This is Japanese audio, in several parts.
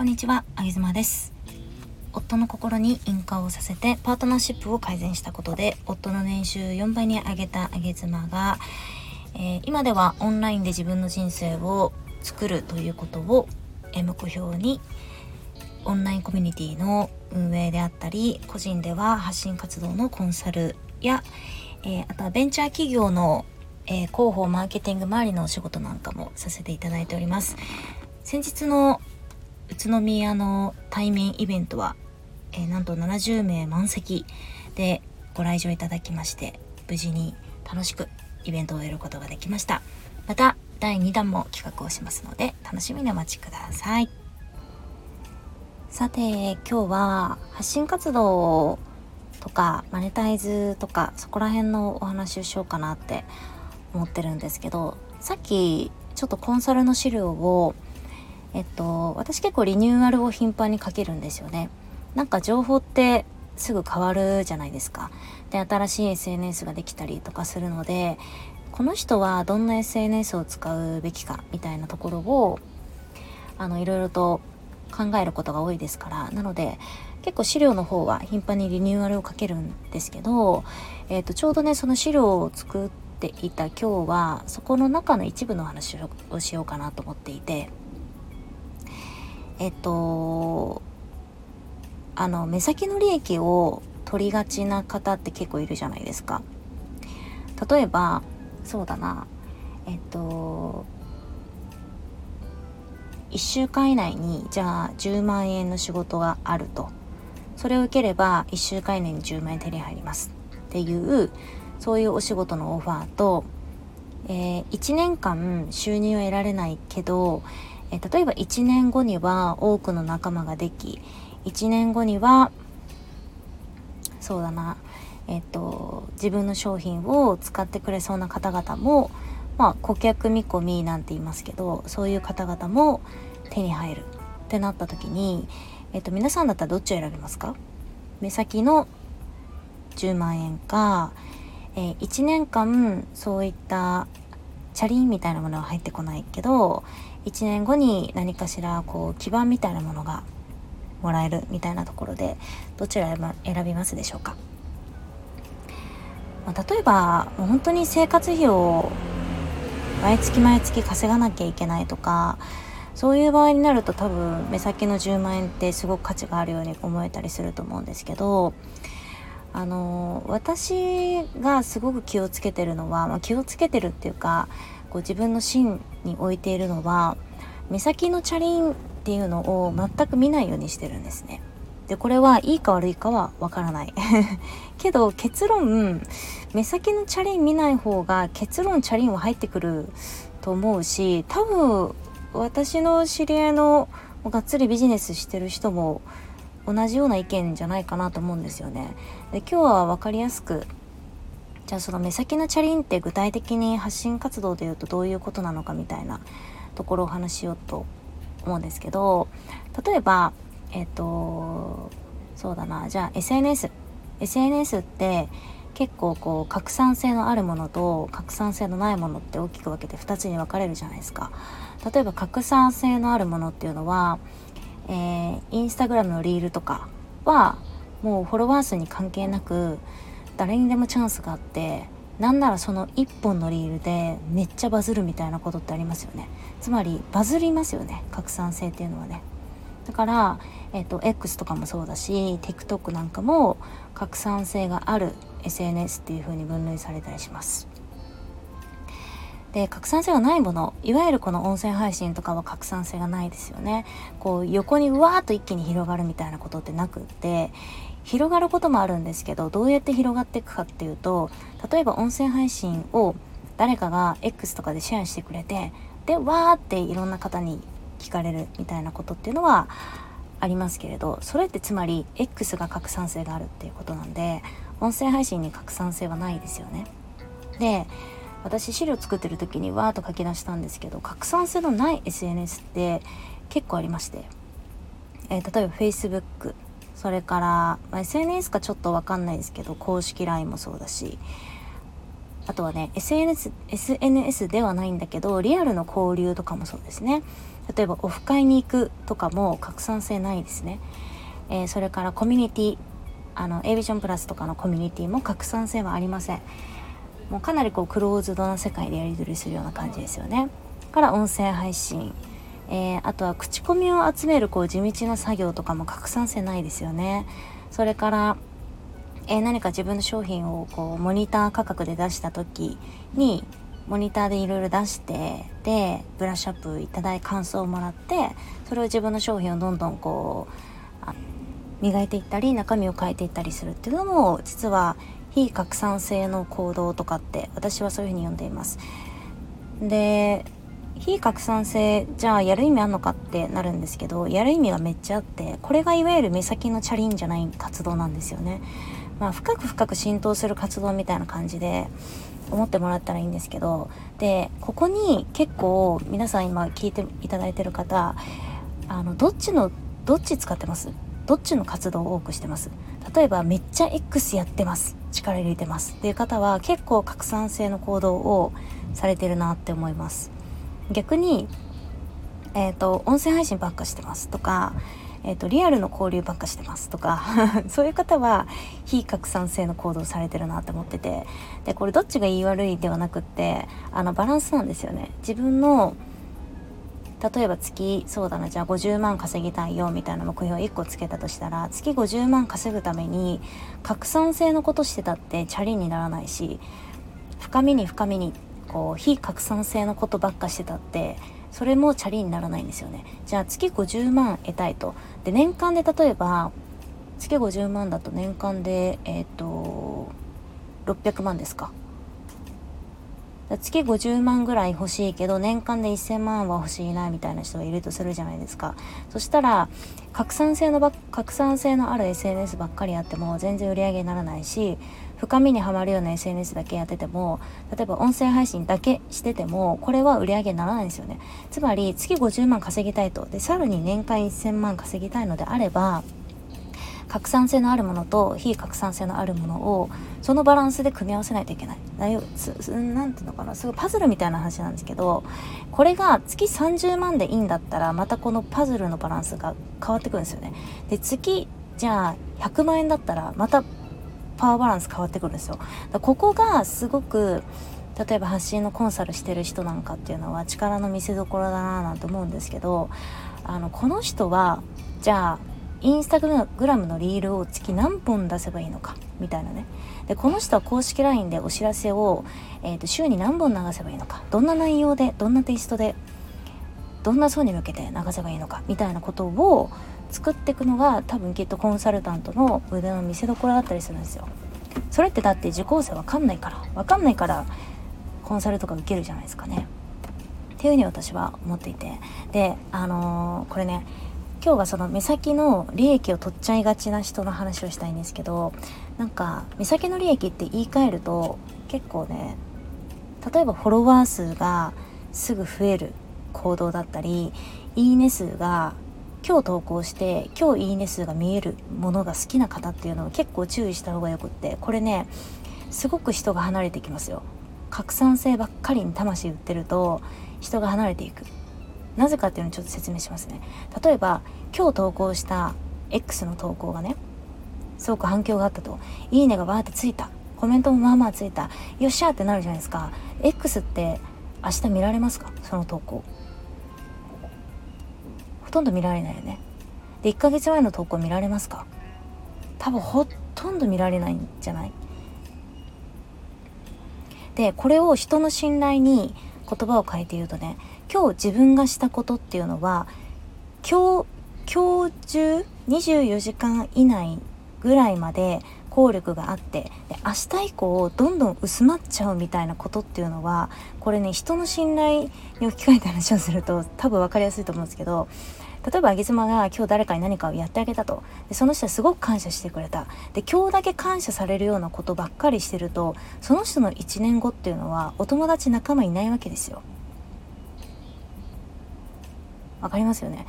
こんにちは、あげずまです。夫の心に引火をさせてパートナーシップを改善したことで夫の年収4倍に上げたあげ妻が、えー、今ではオンラインで自分の人生を作るということを目標にオンラインコミュニティの運営であったり個人では発信活動のコンサルや、えー、あとはベンチャー企業の、えー、広報マーケティング周りのお仕事なんかもさせていただいております。先日の宇都宮の対面イベントは、えー、なんと70名満席でご来場いただきまして無事に楽しくイベントを終えることができました。また第2弾も企画をしますので楽しみにお待ちください。さて今日は発信活動とかマネタイズとかそこら辺のお話をしようかなって思ってるんですけどさっきちょっとコンサルの資料をえっと私結構リニューアルを頻繁にかけるんですよね。なんか情報ってすぐ変わるじゃないですか。で新しい SNS ができたりとかするのでこの人はどんな SNS を使うべきかみたいなところをあのいろいろと考えることが多いですから。なので結構資料の方は頻繁にリニューアルをかけるんですけど、えー、とちょうどねその資料を作っていた今日はそこの中の一部の話をしようかなと思っていて。えっとあの目先の利益を取りがちな方って結構いるじゃないですか。例えばそうだな。えっと1週間以内にじゃあ10万円の仕事があると。それを受ければ1週間以内に10万円手に入りますっていうそういうお仕事のオファーと、えー、1年間収入を得られないけど、えー、例えば1年後には多くの仲間ができ1年後にはそうだなえっ、ー、と自分の商品を使ってくれそうな方々もまあ、顧客見込みなんて言いますけどそういう方々も手に入る。ってなった時に、えっと、皆さんだったらどっちを選びますか？目先の10万円か、えー、1年間そういったチャリンみたいなものは入ってこないけど1年後に何かしらこう基盤みたいなものがもらえるみたいなところでどちら選びますでしょうか、まあ、例えばもう本当に生活費を毎月毎月稼がなきゃいけないとかそういう場合になると多分目先の10万円ってすごく価値があるように思えたりすると思うんですけどあの私がすごく気をつけてるのは、まあ、気をつけてるっていうかこう自分の芯に置いているのは目先のチャリンっていうのを全く見ないようにしてるんですね。でこれはいいか悪いかはわからない けど結論目先のチャリン見ない方が結論チャリンは入ってくると思うし多分私の知り合いのがっつりビジネスしてる人も同じような意見じゃないかなと思うんですよね。で今日は分かりやすくじゃあその目先のチャリンって具体的に発信活動でいうとどういうことなのかみたいなところをお話しようと思うんですけど例えばえっ、とそうだな。じゃあ SNS SNS って結構こう拡散性のあるものと拡散性のないものって大きく分けて2つに分かれるじゃないですか。例えば拡散性のあるものっていうのは、えー、インスタグラムのリールとかはもうフォロワー数に関係なく誰にでもチャンスがあってなんならその1本のリールでめっちゃバズるみたいなことってありますよね。つまりバズりますよね。拡散性っていうのはね。だから、えっ、ー、と X とかもそうだし TikTok なんかも拡散性がある SNS っていう風に分類されたりします。で拡散性がないものいわゆるこの音声配信とかは拡散性がないですよね。こう横にうわーっと一気に広がるみたいなことってなくって広がることもあるんですけどどうやって広がっていくかっていうと例えば音声配信を誰かが X とかでシェアしてくれてでわーっていろんな方に聞かれるみたいなことっていうのはありますけれどそれってつまり X が拡散性があるっていうことなんで音声配信に拡散性はないですよね。で私資料作ってる時にわーっと書き出したんですけど拡散性のない SNS って結構ありまして、えー、例えば Facebook それから、まあ、SNS かちょっとわかんないですけど公式 LINE もそうだしあとはね SNS, SNS ではないんだけどリアルの交流とかもそうですね。例えばオフ会に行くとかも拡散性ないですね、えー、それからコミュニティあの A ビジョンプラスとかのコミュニティも拡散性はありません。もうかなりこうクローズドな世界でやり取りするような感じですよね。から音声配信えー、あとは口コミを集めるこう地道な作業とかも拡散性ないですよねそれから、えー、何か自分の商品をこうモニター価格で出した時にモニターでいろいろ出してでブラッシュアップいただい感想をもらってそれを自分の商品をどんどんこう磨いていったり中身を変えていったりするっていうのも実は非拡散性の行動とかって私はそういうふうに呼んでいます。で非拡散性じゃあやる意味あんのかってなるんですけどやる意味がめっちゃあってこれがいわゆる目先のチャリンじゃない活動なんですよね。まあ、深く深く浸透する活動みたいな感じで思ってもらったらいいんですけどでここに結構皆さん今聞いていただいてる方あのどっちのどっち使ってます？どっちの活動を多くしてます？例えばめっちゃ X やってます。力入れてます。っていう方は結構拡散性の行動をされてるなって思います。逆にえ、ー、と音声配信ばっかしてますとかえーと、リアルの交流ばっかしてますとか そういう方は非拡散性の行動されてるなって思っててでこれどっちが言い悪いではなくってあのバランスなんですよね。自分の例えば月そうだなじゃあ50万稼ぎたいよみたいな目標を1個つけたとしたら月50万稼ぐために拡散性のことしてたってチャリにならないし深みに深みにこう非拡散性のことばっかしてたってそれもチャリにならないんですよね。じゃあ月50万得たいと。で年間で例えば月50万だと年間でえっ、ー、と600万ですか。月50万ぐらい欲しいけど年間で1000万は欲しいなみたいな人がいるとするじゃないですか。そしたら拡散性のば拡散性のある SNS ばっかりやっても全然売り上げにならないし深みにはまるような SNS だけやってても例えば音声配信だけしててもこれは売り上げにならないんですよねつまり月50万稼ぎたいとでさらに年間1000万稼ぎたいのであれば拡散性のあるものと非拡散性のあるものをそのバランスで組み合わせないといけない。何ていうのかなすごいパズルみたいな話なんですけどこれが月30万でいいんだったらまたこのパズルのバランスが変わってくるんですよね。で月じゃあ100万円だったらまたパワーバランス変わってくるんですよ。だここがすごく例えば発信のコンサルしてる人なんかっていうのは力の見せどころだななんて思うんですけどあのこの人はじゃあインスタグラムのリールを月何本出せばいいのか？みたいなね。でこの人は公式 LINE でお知らせを、えーと、週に何本流せばいいのか？どんな内容でどんなテイストでどんな層に向けて流せばいいのか？みたいなことを作っていくのが多分きっとコンサルタントの腕の見せ所だったりするんですよ。それってだって受講生わかんないからわかんないからコンサルとか受けるじゃないですかね。っていうふうに私は思っていて。であのー、これね今日はその目先の利益を取っちゃいがちな人の話をしたいんですけどなんか目先の利益って言い換えると結構ね例えばフォロワー数がすぐ増える行動だったりいいね数が今日投稿して今日いいね数が見えるものが好きな方っていうのは結構注意した方がよくってこれねすごく人が離れてきますよ。拡散性ばっかりに魂売ってると人が離れていく。なぜかっていうのをちょっと説明しますね。例えば今日投稿した X の投稿がねすごく反響があったと。いいねがバーってついた。コメントもまあまあついた。よっしゃーってなるじゃないですか。X って明日見られますか？その投稿。ほとんど見られないよね。で1ヶ月前の投稿見られますか？多分ほとんど見られないんじゃない？でこれを人の信頼に言葉を変えて言うとね今日自分がしたことっていうのは今日今日中24時間以内ぐらいまで効力があってで明日以降どんどん薄まっちゃうみたいなことっていうのはこれね人の信頼に置き換えた話をすると多分分かりやすいと思うんですけど例えばあげ妻が今日誰かに何かをやってあげたと。でその人はすごく感謝してくれた。で今日だけ感謝されるようなことばっかりしてるとその人の1年後っていうのはお友達仲間いないわけですよ。わかりますよね。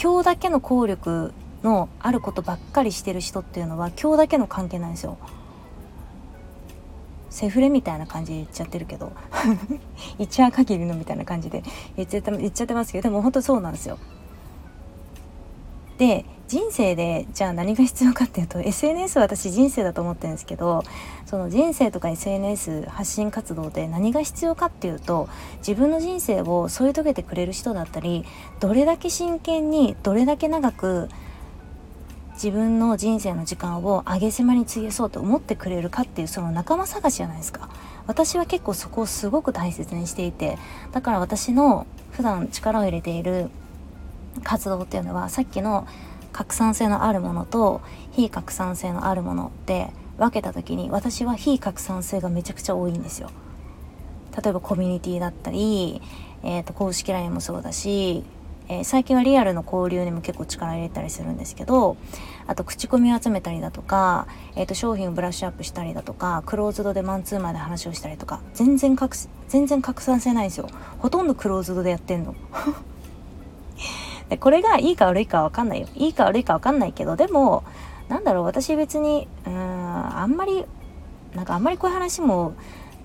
今日だけの効力のあることばっかりしてる人っていうのは今日だけの関係なんですよ。セフレみたいな感じで言っちゃってるけど。一夜限りのみたいな感じで。言っちゃって言っちゃってますけど。でも本当そうなんですよ。で人生でじゃあ何が必要かっていうと SNS は私人生だと思ってるんですけどその人生とか SNS 発信活動で何が必要かっていうと自分の人生を添い遂げてくれる人だったりどれだけ真剣にどれだけ長く自分の人生の時間を上げ島に費やそうと思ってくれるかっていうその仲間探しじゃないですか私は結構そこをすごく大切にしていてだから私の普段力を入れている活動っていうのはさっきの拡散性のあるものと非拡散性のあるもので分けた時に私は非拡散性がめちゃくちゃ多いんですよ。例えばコミュニティだったり、えー、と公式 LINE もそうだしえー、最近はリアルの交流にも結構力入れたりするんですけどあと口コミを集めたりだとか、えー、と商品をブラッシュアップしたりだとかクローズドでマンツーマンで話をしたりとか全然拡全然拡散性ないんですよ。ほとんどクローズドでやってんの。でこれがいいか悪いか分かんないよ。いいか悪いか分かんないけどでもなんだろう私別にうんあんまりなんかあんまりこういう話も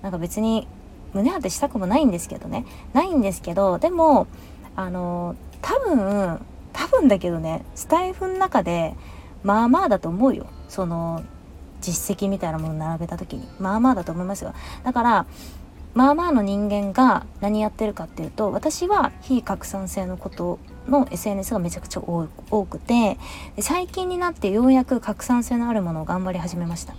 なんか別に胸当てしたくもないんですけどね。ないんですけどでもあの多分多分だけどねスタイフの中でまあまあだと思うよ。その実績みたいなもの並べた時に。まあまあだと思いますよ。だからまあまあの人間が何やってるかっていうと私は非拡散性のことの SNS がめちゃくちゃ多くて最近になってようやく拡散性のあるものを頑張り始めました。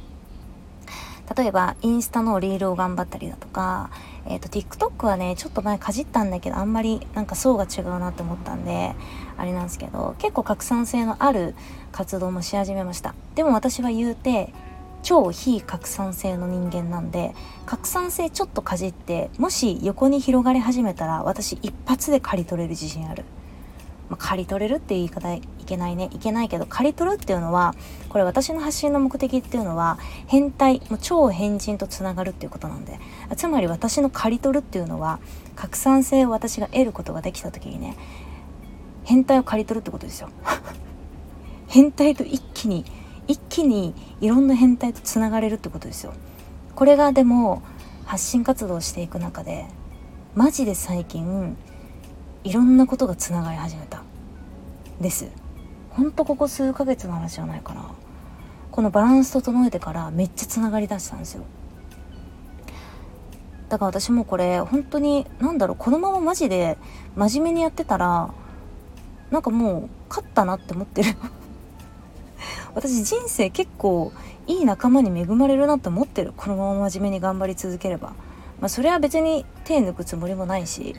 例えばインスタのリールを頑張ったりだとか、えーと、TikTok はねちょっと前かじったんだけどあんまりなんか層が違うなって思ったんであれなんですけど結構拡散性のある活動もし始めました。でも私は言うて超非拡散性の人間なんで拡散性ちょっとかじってもし横に広がり始めたら私一発で刈り取れる自信ある。まあ、刈り取れるっていう言い方いけないね。いけないけど刈り取るっていうのはこれ私の発信の目的っていうのは変態もう超変人とつながるっていうことなんで。つまり私の刈り取るっていうのは拡散性を私が得ることができた時にね変態を刈り取るってことですよ。変態と一気に一気にいろんな変態とつながれるってことですよ。これがでも発信活動をしていく中でマジで最近いろんなことがつながり始めた。です。ほんとここ数ヶ月の話じゃないかな。このバランス整えてからめっちゃつながりだしたんですよ。だから私もこれ本当に何だろうこのままマジで真面目にやってたらなんかもう勝ったなって思ってる。私人生結構いい仲間に恵まれるなって思ってる。このまま真面目に頑張り続ければ。まあそれは別に手抜くつもりもないし。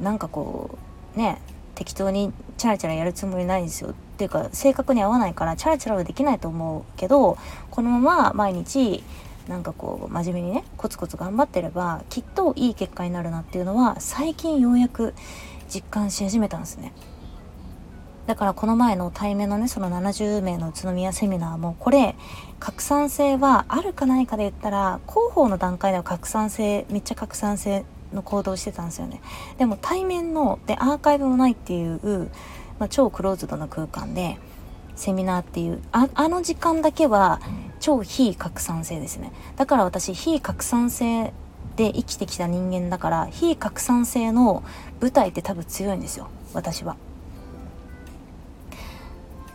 なんかこうね適当にチャラチャラやるつもりないんですよ。っていうか性格に合わないからチャラチャラはできないと思うけどこのまま毎日なんかこう真面目にねコツコツ頑張ってればきっといい結果になるなっていうのは最近ようやく実感し始めたんですね。だからこの前の対面のねその70名の宇都宮セミナーもこれ拡散性はあるかないかで言ったら広報の段階では拡散性めっちゃ拡散性の行動してたんですよね。でも対面のでアーカイブもないっていう、まあ、超クローズドな空間でセミナーっていうああの時間だけは超非拡散性ですね。だから私非拡散性で生きてきた人間だから非拡散性の舞台って多分強いんですよ。私は。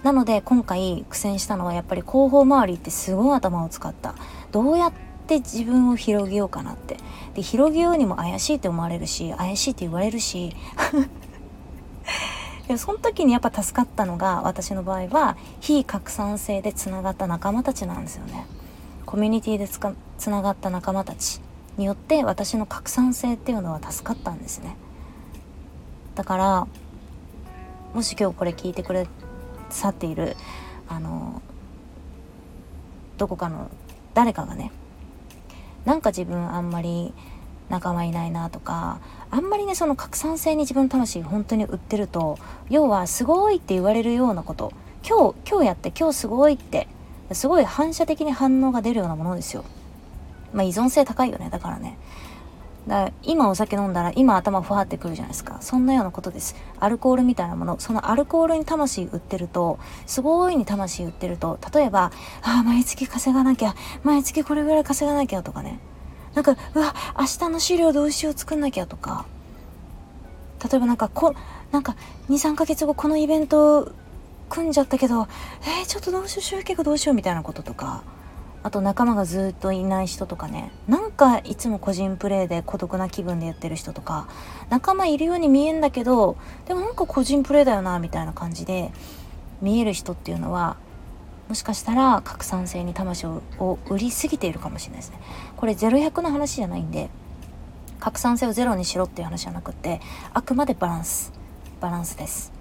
なので今回苦戦したのはやっぱり広報周りってすごい頭を使った。どうやって自分を広げようかなって。で広げようにも怪しいって思われるし怪しいって言われるし。でその時にやっぱ助かったのが私の場合は非拡散性でつながった仲間たちなんですよね。コミュニティでつかつながった仲間たち。によって私の拡散性っていうのは助かったんですね。だからもし今日これ聞いてくれさっているあのどこかの誰かがねなんか自分あんまり仲間いないなとかあんまりねその拡散性に自分の魂本当に売ってると要はすごいって言われるようなこと今日今日やって今日すごいってすごい反射的に反応が出るようなものですよ。まあ依存性高いよねだからね。だから今お酒飲んだら今頭ふわってくるじゃないですか。そんなようなことです。アルコールみたいなもの。そのアルコールに魂売ってるとすごいに魂売ってると例えばああ毎月稼がなきゃ毎月これぐらい稼がなきゃとかね。なんかうわ明日の資料どうしよう作んなきゃとか。例えばなんかこなんか23ヶ月後このイベント組んじゃったけどえー、ちょっとどうしよう集計がどうしようみたいなこととか。あと仲間がずっといない人とかね。なんかいつも個人プレーで孤独な気分でやってる人とか。仲間いるように見えんだけどでもなんか個人プレーだよなみたいな感じで見える人っていうのはもしかしたら拡散性に魂を売りすぎているかもしれないですね。これ0100の話じゃないんで拡散性をゼロにしろっていう話じゃなくってあくまでバランス。バランスです。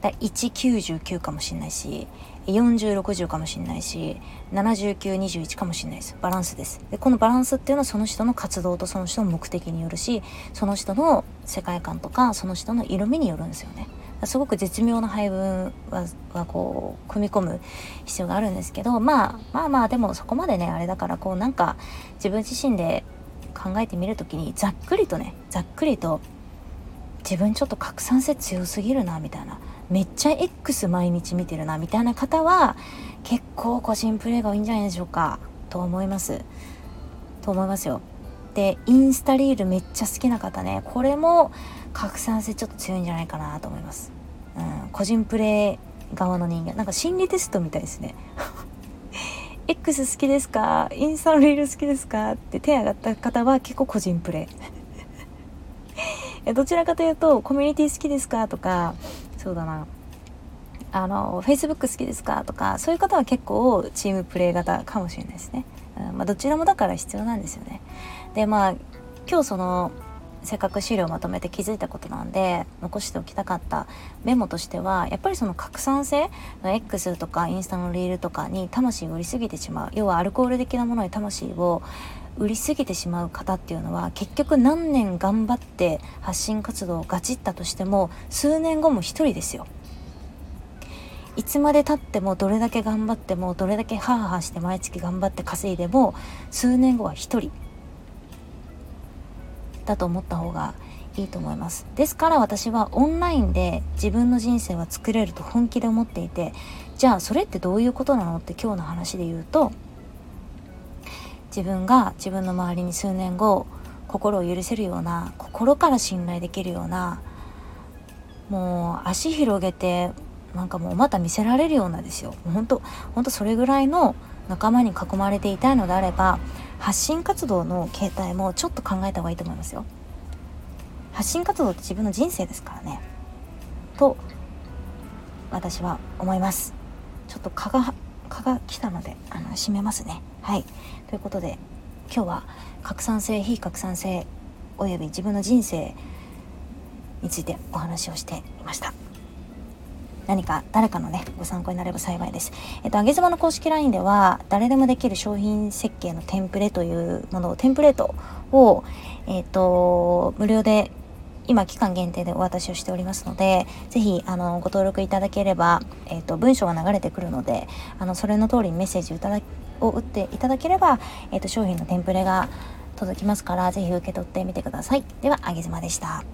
だ199かもしれないし4060かもしれないし7921かもしれないです。バランスです。でこのバランスっていうのはその人の活動とその人の目的によるしその人の世界観とかその人の色味によるんですよね。すごく絶妙な配分はこう組み込む必要があるんですけど、まあ、まあまあでもそこまでねあれだからこうなんか自分自身で考えてみる時にざっくりとねざっくりと自分ちょっと拡散性強すぎるなみたいな。めっちゃ X 毎日見てるなみたいな方は結構個人プレイが多いんじゃないでしょうかと思います。と思いますよ。でインスタリールめっちゃ好きな方ね。これも拡散性ちょっと強いんじゃないかなと思います、うん、個人プレイ側の人間。なんか心理テストみたいですね。X 好きですか？インスタのリール好きですか？って手挙がった方は結構個人プレイ。どちらかというとコミュニティ好きですか？とかそうだな。あの Facebook 好きですかとかそういう方は結構チームプレイ型かもしれないですね、うんまあ、どちらもだから必要なんですよね。でまあ今日そのせっかく資料をまとめて気づいたことなんで残しておきたかったメモとしてはやっぱりその拡散性の X とかインスタのリールとかに魂を売りすぎてしまう。要はアルコール的なものに魂を売りすぎてしまう方っていうのは結局何年頑張って発信活動をガチったとしても数年後も一人ですよ。いつまでたってもどれだけ頑張ってもどれだけハーハーして毎月頑張って稼いでも数年後は一人だと思った方がいいと思いますですから私はオンラインで自分の人生は作れると本気で思っていてじゃあそれってどういうことなのって今日の話で言うと自分が自分の周りに数年後心を許せるような心から信頼できるようなもう足広げてなんかもうまた見せられるようなですよ。本当本当それぐらいの仲間に囲まれていたいのであれば発信活動の形態もちょっと考えた方がいいと思いますよ。発信活動って自分の人生ですからね。と私は思います。ちょっと蚊が蚊が来たのであの閉めますね。はいということで今日は拡散性非拡散性および自分の人生についてお話をしていました何か誰かのねご参考になれば幸いです。えっと、あげ妻の公式 LINE では誰でもできる商品設計のテンプレというものをテンプレートを、えっと、無料で今期間限定でお渡しをしておりますので是非あのご登録いただければ、えっと、文章が流れてくるのであのそれの通りにメッセージいただを打っていただければ、えっと、商品のテンプレが届きますから是非受け取ってみてください。ではあげ妻でした。